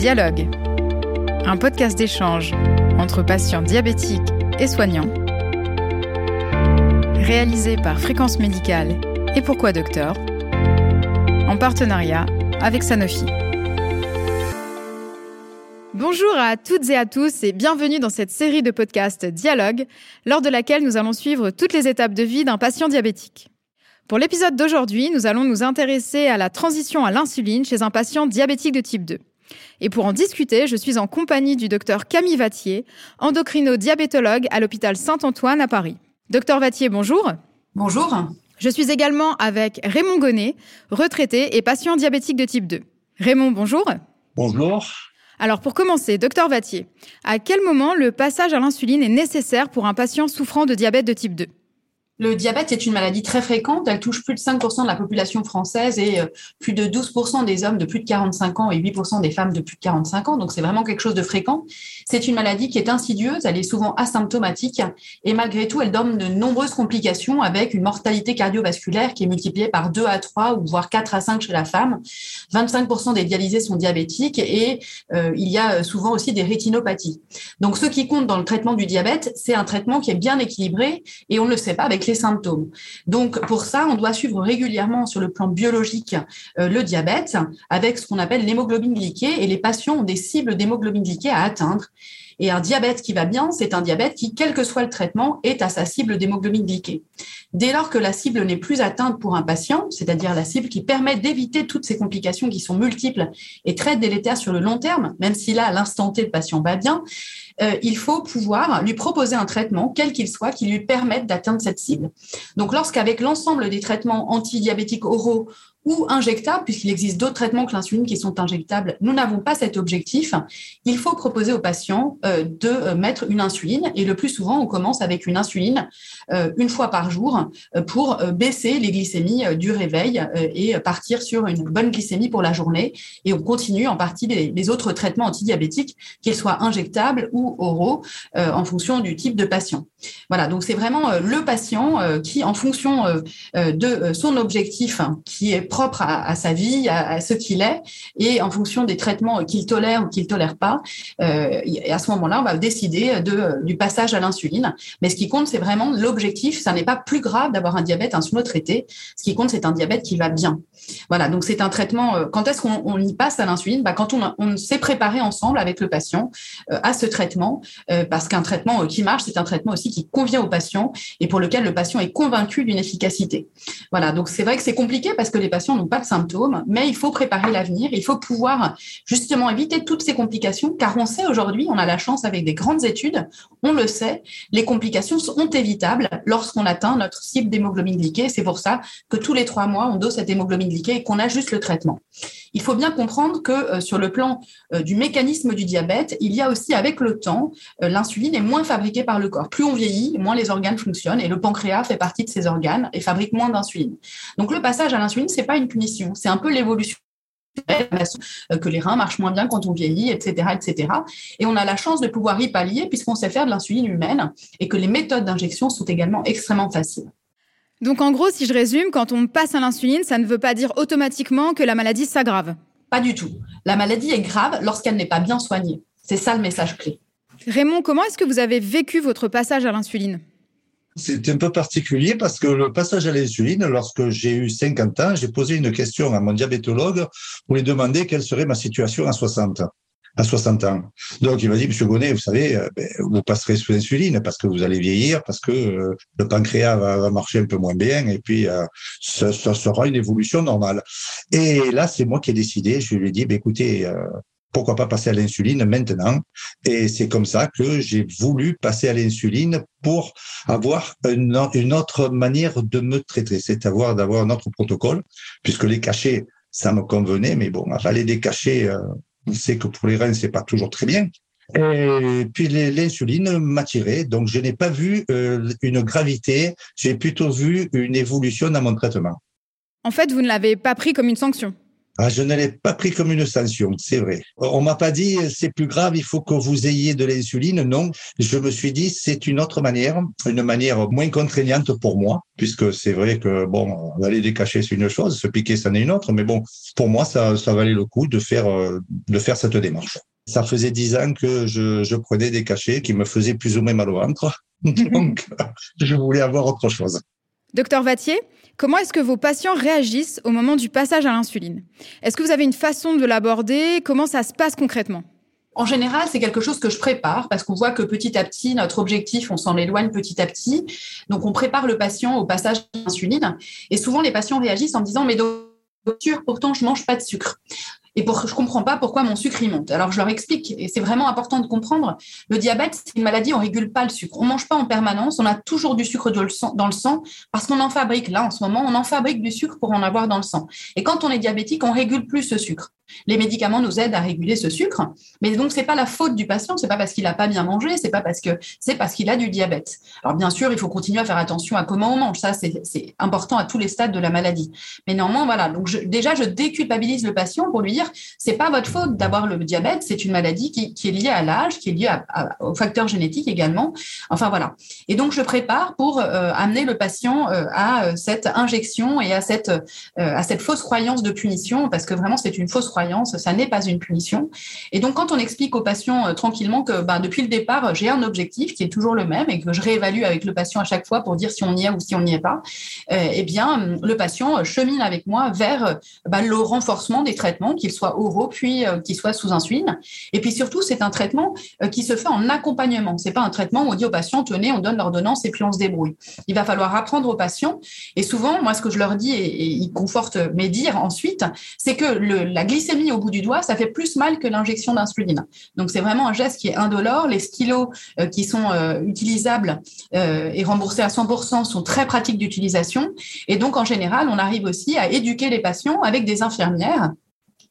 Dialogue, un podcast d'échange entre patients diabétiques et soignants, réalisé par Fréquence Médicale et Pourquoi Docteur, en partenariat avec Sanofi. Bonjour à toutes et à tous et bienvenue dans cette série de podcasts Dialogue, lors de laquelle nous allons suivre toutes les étapes de vie d'un patient diabétique. Pour l'épisode d'aujourd'hui, nous allons nous intéresser à la transition à l'insuline chez un patient diabétique de type 2. Et pour en discuter, je suis en compagnie du docteur Camille Vattier, endocrino-diabétologue à l'hôpital Saint-Antoine à Paris. Docteur Vattier, bonjour. Bonjour. Je suis également avec Raymond Gonnet, retraité et patient diabétique de type 2. Raymond, bonjour. Bonjour. Alors pour commencer, docteur Vattier, à quel moment le passage à l'insuline est nécessaire pour un patient souffrant de diabète de type 2 le diabète est une maladie très fréquente. Elle touche plus de 5% de la population française et euh, plus de 12% des hommes de plus de 45 ans et 8% des femmes de plus de 45 ans. Donc, c'est vraiment quelque chose de fréquent. C'est une maladie qui est insidieuse. Elle est souvent asymptomatique et malgré tout, elle donne de nombreuses complications avec une mortalité cardiovasculaire qui est multipliée par 2 à 3 ou voire 4 à 5 chez la femme. 25% des dialysés sont diabétiques et euh, il y a souvent aussi des rétinopathies. Donc, ce qui compte dans le traitement du diabète, c'est un traitement qui est bien équilibré et on ne le sait pas avec symptômes. Donc pour ça, on doit suivre régulièrement sur le plan biologique euh, le diabète avec ce qu'on appelle l'hémoglobine glyquée et les patients ont des cibles d'hémoglobine glyquée à atteindre. Et un diabète qui va bien, c'est un diabète qui, quel que soit le traitement, est à sa cible d'hémoglobine glyquée. Dès lors que la cible n'est plus atteinte pour un patient, c'est-à-dire la cible qui permet d'éviter toutes ces complications qui sont multiples et très délétères sur le long terme, même si là, à l'instant T, le patient va bien, euh, il faut pouvoir lui proposer un traitement, quel qu'il soit, qui lui permette d'atteindre cette cible. Donc, lorsqu'avec l'ensemble des traitements antidiabétiques oraux ou injectables, puisqu'il existe d'autres traitements que l'insuline qui sont injectables, nous n'avons pas cet objectif. Il faut proposer aux patients euh, de euh, mettre une insuline et le plus souvent, on commence avec une insuline euh, une fois par jour pour baisser les glycémies du réveil et partir sur une bonne glycémie pour la journée. Et on continue en partie les, autres traitements antidiabétiques, qu'ils soient injectables ou oraux, en fonction du type de patient. Voilà, donc c'est vraiment le patient qui, en fonction de son objectif, qui est propre à, sa vie, à, ce qu'il est, et en fonction des traitements qu'il tolère ou qu'il tolère pas, euh, et à ce moment-là, on va décider de, du passage à l'insuline. Mais ce qui compte, c'est vraiment l'objectif. Ça n'est pas plus grave d'avoir un diabète insulino-traité. Ce qui compte, c'est un diabète qui va bien. Voilà, donc c'est un traitement. Euh, quand est-ce qu'on y passe à l'insuline? Bah, Quand on, s'est préparé ensemble avec le patient euh, à ce traitement, parce qu'un traitement qui marche, c'est un traitement aussi qui convient au patient et pour lequel le patient est convaincu d'une efficacité. Voilà, donc c'est vrai que c'est compliqué parce que les patients n'ont pas de symptômes, mais il faut préparer l'avenir, il faut pouvoir justement éviter toutes ces complications, car on sait aujourd'hui, on a la chance avec des grandes études, on le sait, les complications sont évitables lorsqu'on atteint notre cible d'hémoglobine glyquée. C'est pour ça que tous les trois mois, on dose cette hémoglobine glyquée et qu'on ajuste le traitement. Il faut bien comprendre que euh, sur le plan euh, du mécanisme du diabète, il y a aussi avec le temps, euh, l'insuline est moins fabriquée par le corps. Plus on vieillit, moins les organes fonctionnent et le pancréas fait partie de ces organes et fabrique moins d'insuline. Donc le passage à l'insuline, c'est pas une punition, c'est un peu l'évolution que les reins marchent moins bien quand on vieillit, etc., etc. Et on a la chance de pouvoir y pallier puisqu'on sait faire de l'insuline humaine et que les méthodes d'injection sont également extrêmement faciles. Donc en gros, si je résume, quand on passe à l'insuline, ça ne veut pas dire automatiquement que la maladie s'aggrave. Pas du tout. La maladie est grave lorsqu'elle n'est pas bien soignée. C'est ça le message clé. Raymond, comment est-ce que vous avez vécu votre passage à l'insuline? C'est un peu particulier parce que le passage à l'insuline, lorsque j'ai eu 50 ans, j'ai posé une question à mon diabétologue pour lui demander quelle serait ma situation à 60 à 60 ans. Donc, il m'a dit, Monsieur Gonnet, vous savez, euh, ben, vous passerez sous l'insuline parce que vous allez vieillir, parce que euh, le pancréas va, marcher un peu moins bien, et puis euh, ça, sera une évolution normale. Et là, c'est moi qui ai décidé. Je lui ai dit, ben, écoutez, pourquoi pas passer à l'insuline maintenant? Et c'est comme ça que j'ai voulu passer à l'insuline pour avoir une, autre manière de me traiter, c'est à d'avoir un autre protocole, puisque les cachets, ça me convenait, mais bon, avaler des cachets, on sait que pour les reins, c'est pas toujours très bien. Et puis l'insuline m'a tiré, donc je n'ai pas vu euh, une gravité, j'ai plutôt vu une évolution dans mon traitement. En fait, vous ne l'avez pas pris comme une sanction ah, je ne l'ai pas pris comme une sanction, c'est vrai. On m'a pas dit c'est plus grave, il faut que vous ayez de l'insuline. Non, je me suis dit c'est une autre manière, une manière moins contraignante pour moi, puisque c'est vrai que bon, aller décacher c'est une chose, se piquer ça n'est une autre, mais bon, pour moi ça, ça valait le coup de faire euh, de faire cette démarche. Ça faisait dix ans que je, je prenais des cachets qui me faisaient plus ou moins mal au ventre, donc je voulais avoir autre chose. Docteur Vatier, comment est-ce que vos patients réagissent au moment du passage à l'insuline? Est-ce que vous avez une façon de l'aborder? Comment ça se passe concrètement? En général, c'est quelque chose que je prépare parce qu'on voit que petit à petit, notre objectif, on s'en éloigne petit à petit. Donc, on prépare le patient au passage à l'insuline. Et souvent, les patients réagissent en disant, mais docteur, pourtant, je mange pas de sucre et pour, je comprends pas pourquoi mon sucre il monte. Alors je leur explique, et c'est vraiment important de comprendre, le diabète, c'est une maladie, on régule pas le sucre. On mange pas en permanence, on a toujours du sucre dans le sang, parce qu'on en fabrique. Là, en ce moment, on en fabrique du sucre pour en avoir dans le sang. Et quand on est diabétique, on régule plus ce sucre. Les médicaments nous aident à réguler ce sucre, mais donc c'est pas la faute du patient, c'est pas parce qu'il a pas bien mangé, c'est pas parce que c'est parce qu'il a du diabète. Alors bien sûr, il faut continuer à faire attention à comment on mange, ça c'est important à tous les stades de la maladie. Mais néanmoins, voilà, donc déjà je déculpabilise le patient pour lui dire c'est pas votre faute d'avoir le diabète, c'est une maladie qui, est liée à l'âge, qui est liée à, aux facteurs génétiques également. Enfin voilà. Et donc je prépare pour euh, amener le patient euh, à euh, cette injection et à cette à cette fausse croyance de punition, parce que vraiment c'est une fausse croyance, ça n'est pas une punition. Et donc quand on explique au patient tranquillement que bah, depuis le départ j'ai un objectif qui est toujours le même et que je réévalue avec le patient à chaque fois pour dire si on y est ou si on n'y est pas, eh bien le patient chemine avec moi vers bah, le renforcement des traitements, qu'ils soient oraux puis euh, qui soit sous insuline. Et puis surtout, c'est un traitement euh, qui se fait en accompagnement. C'est pas un traitement où on dit au patient tenez, on donne l'ordonnance et puis on se débrouille. Il va falloir apprendre aux patients. Et souvent, moi, ce que je leur dis et, ils confortent mes dires ensuite, c'est que la glycémie au bout du doigt, ça fait plus mal que l'injection d'insuline. Donc c'est vraiment un geste qui est indolore. Les stylos euh, qui sont utilisables et remboursés à 100% sont très pratiques d'utilisation. Et donc en général, on arrive aussi à éduquer les patients avec des infirmières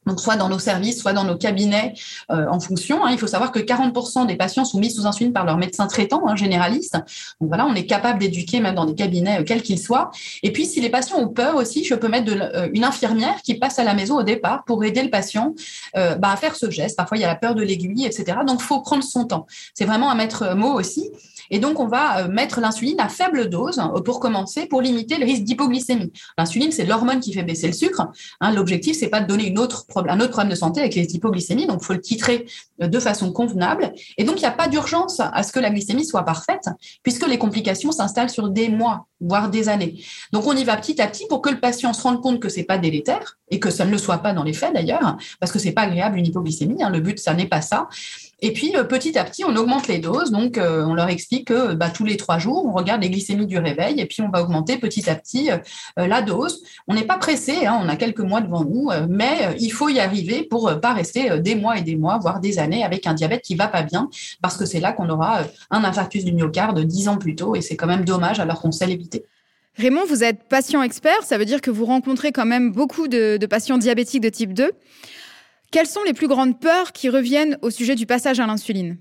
donc soit dans nos services, soit dans nos cabinets euh, en fonction. Hein. Il faut savoir que 40% des patients sont mis sous insuline par leur médecin traitant, hein, généraliste. Donc voilà, on est capable d'éduquer même dans des cabinets, euh, quels qu'ils soient. Et puis, si les patients ont peur aussi, je peux mettre euh, une infirmière qui passe à la maison au départ pour aider le patient bah, à faire ce geste. Parfois, il y a la peur de l'aiguille, etc. Donc, faut prendre son temps. C'est vraiment un maître mot aussi. Et donc, on va mettre l'insuline à faible dose pour commencer, pour limiter le risque d'hypoglycémie. L'insuline, c'est l'hormone qui fait baisser le sucre. Hein, L'objectif, c'est pas de donner une autre un autre problème de santé avec les hypoglycémies, donc il faut le titrer de façon convenable. Et donc, il n'y a pas d'urgence à ce que la glycémie soit parfaite, puisque les complications s'installent sur des mois, voire des années. Donc, on y va petit à petit pour que le patient se rende compte que c'est pas délétère, et que ça ne le soit pas dans les faits d'ailleurs, parce que c'est pas agréable une hypoglycémie. Hein. le but, ça n'est pas ça. Et puis, euh, petit à petit, on augmente les doses. Donc, euh, on leur explique que bah, tous les trois jours, on regarde les glycémies du réveil et puis on va augmenter petit à petit euh, la dose. On n'est pas pressé, hein, on a quelques mois devant nous, mais il faut y arriver pour pas rester des mois et des mois, voire des années avec un diabète qui va pas bien, parce que c'est là qu'on aura un infarctus du myocarde dix ans plus tôt et c'est quand même dommage alors qu'on sait l'éviter. Raymond, vous êtes patient expert, ça veut dire que vous rencontrez quand même beaucoup de patients diabétiques de type 2. Quelles sont les plus grandes peurs qui reviennent au sujet du passage à l'insuline?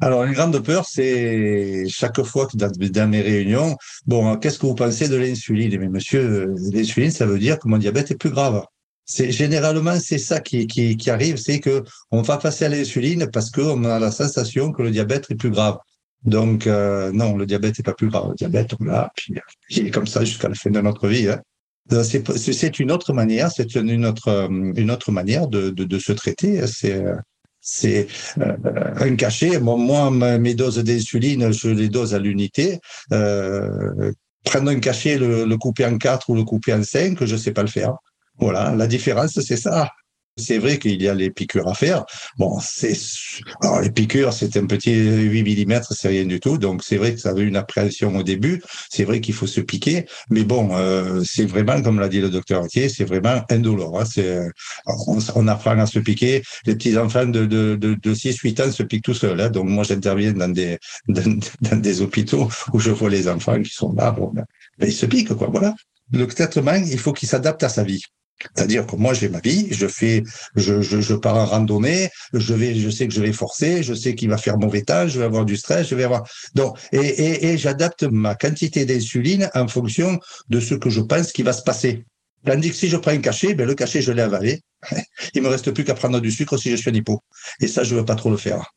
Alors, une grande peur, c'est chaque fois que dans, mes réunions, bon, qu'est-ce que vous pensez de l'insuline? Mais monsieur, l'insuline, ça veut dire que mon diabète est plus grave. C'est généralement c'est ça qui, arrive, c'est que on va passer à l'insuline parce qu'on a la sensation que le diabète est plus grave. Donc euh, non, le diabète n'est pas plus grave. Le diabète, on l'a, puis il est comme ça jusqu'à la fin de notre vie. Hein. Euh, c'est une autre manière, c'est une autre, euh, une autre manière de, de, de se traiter. C'est euh, un cachet. moi, mes doses d'insuline, je les dose à l'unité. Euh, prendre un cachet, le, le, couper en quatre ou le couper en cinq, je sais pas le faire. Voilà, la différence, c'est ça. C'est vrai qu'il y a les piqûres à faire. Bon, c'est alors les piqûres, c'est un petit 8 mm, c'est rien du tout. Donc c'est vrai que ça avait une appréhension au début. C'est vrai qu'il faut se piquer, mais bon, euh, c'est vraiment comme l'a dit le docteur Atier, c'est vraiment indolore. Hein. C'est on, on, apprend à se piquer. Les petits enfants de de, de, de 6 8 ans se piquent tout seuls. Hein. Donc moi j'interviens dans des dans, dans, des hôpitaux où je vois les enfants qui sont là, bon, ben, ben ils se piquent quoi. Voilà. Le traitement, il faut qu'il s'adapte à sa vie. C'est-à-dire que moi j'ai ma vie, je fais, je, pars en randonnée, je vais, je sais que je vais forcer, je sais qu'il va faire mauvais temps, je vais avoir du stress, je vais avoir donc et j'adapte ma quantité d'insuline en fonction de ce que je pense qui va se passer. Tandis que si je prends un cachet, ben le cachet, je l'ai avalé. Il me reste plus qu'à prendre du sucre si je suis un hypo. Et ça, je veux pas trop le faire.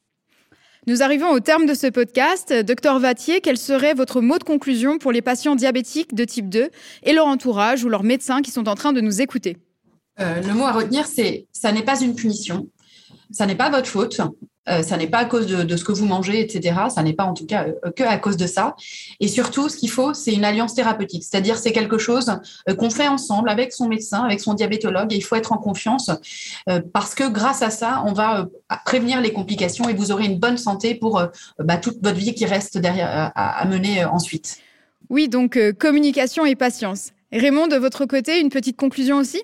Nous arrivons au terme de ce podcast. Docteur Vatier, quel serait votre mot de conclusion pour les patients diabétiques de type 2 et leur entourage ou leurs médecins qui sont en train de nous écouter? Euh, Le mot à retenir, c'est ça n'est pas une punition, ça n'est pas votre faute. Euh, ça n'est pas à cause de, ce que vous mangez, etc. Ça n'est pas en tout cas euh, que à cause de ça. Et surtout, ce qu'il faut, c'est une alliance thérapeutique. C'est-à-dire, c'est quelque chose euh, qu'on fait ensemble avec son médecin, avec son diabétologue. Et il faut être en confiance parce que grâce à ça, on va prévenir les complications et vous aurez une bonne santé pour bah, toute votre vie qui reste derrière à, à mener ensuite. Oui, donc communication et patience. Raymond, de votre côté, une petite conclusion aussi?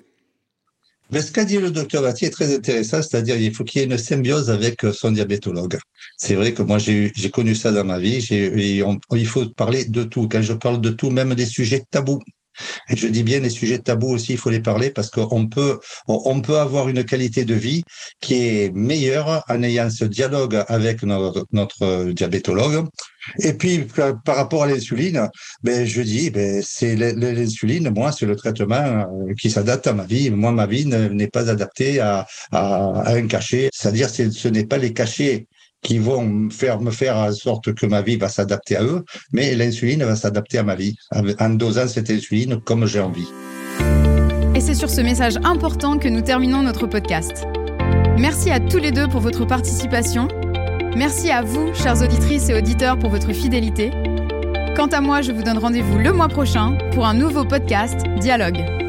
Mais ce qu'a dit le docteur Vatier est très intéressant, c'est-à-dire il faut qu'il y ait une symbiose avec euh, son diabétologue. C'est vrai que moi j'ai connu ça dans ma vie. il faut parler de tout. Quand je parle de tout, même des sujets tabous. Je dis bien les sujets tabous aussi, il faut les parler parce qu'on peut, on peut avoir une qualité de vie qui est meilleure en ayant ce dialogue avec notre, diabétologue. Et puis, par rapport à l'insuline, ben, je dis, ben, c'est l'insuline, moi, c'est le traitement euh, qui s'adapte à ma vie. Moi, ma vie n'est pas adaptée à, à, à un cachet. C'est-à-dire, ce n'est pas les cachets qui vont me faire, en sorte que ma vie va s'adapter à eux, mais l'insuline va s'adapter à ma vie, en dosant cette insuline comme j'ai envie. Et c'est sur ce message important que nous terminons notre podcast. Merci à tous les deux pour votre participation. Merci à vous, chères auditrices et auditeurs, pour votre fidélité. Quant à moi, je vous donne rendez-vous le mois prochain pour un nouveau podcast Dialogue.